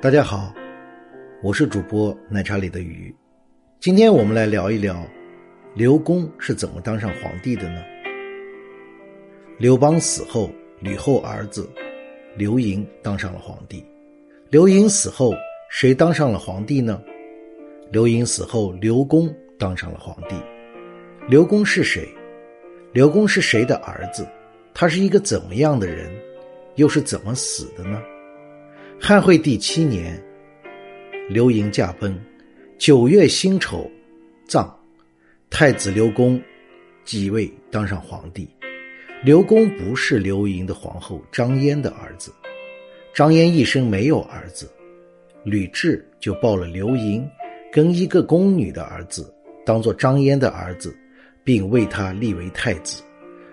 大家好，我是主播奶茶里的鱼。今天我们来聊一聊刘公是怎么当上皇帝的呢？刘邦死后，吕后儿子刘盈当上了皇帝。刘盈死后，谁当上了皇帝呢？刘盈死后，刘公当上了皇帝。刘公是谁？刘公是谁的儿子？他是一个怎么样的人？又是怎么死的呢？汉惠帝七年，刘盈驾崩，九月辛丑，葬。太子刘恭继位，当上皇帝。刘恭不是刘盈的皇后张嫣的儿子，张嫣一生没有儿子，吕雉就抱了刘盈跟一个宫女的儿子，当做张嫣的儿子，并为他立为太子，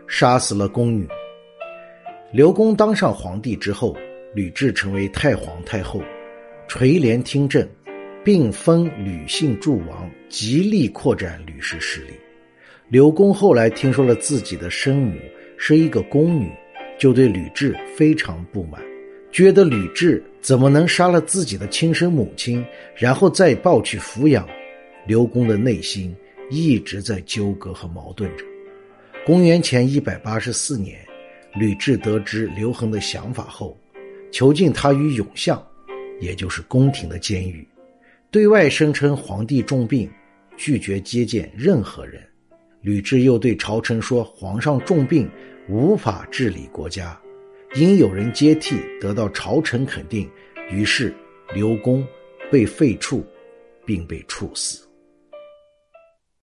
杀死了宫女。刘恭当上皇帝之后。吕雉成为太皇太后，垂帘听政，并封吕姓诸王，极力扩展吕氏势力。刘公后来听说了自己的生母是一个宫女，就对吕雉非常不满，觉得吕雉怎么能杀了自己的亲生母亲，然后再抱去抚养？刘公的内心一直在纠葛和矛盾着。公元前一百八十四年，吕雉得知刘恒的想法后。囚禁他于永巷，也就是宫廷的监狱，对外声称皇帝重病，拒绝接见任何人。吕雉又对朝臣说，皇上重病，无法治理国家，应有人接替，得到朝臣肯定。于是刘公被废黜，并被处死。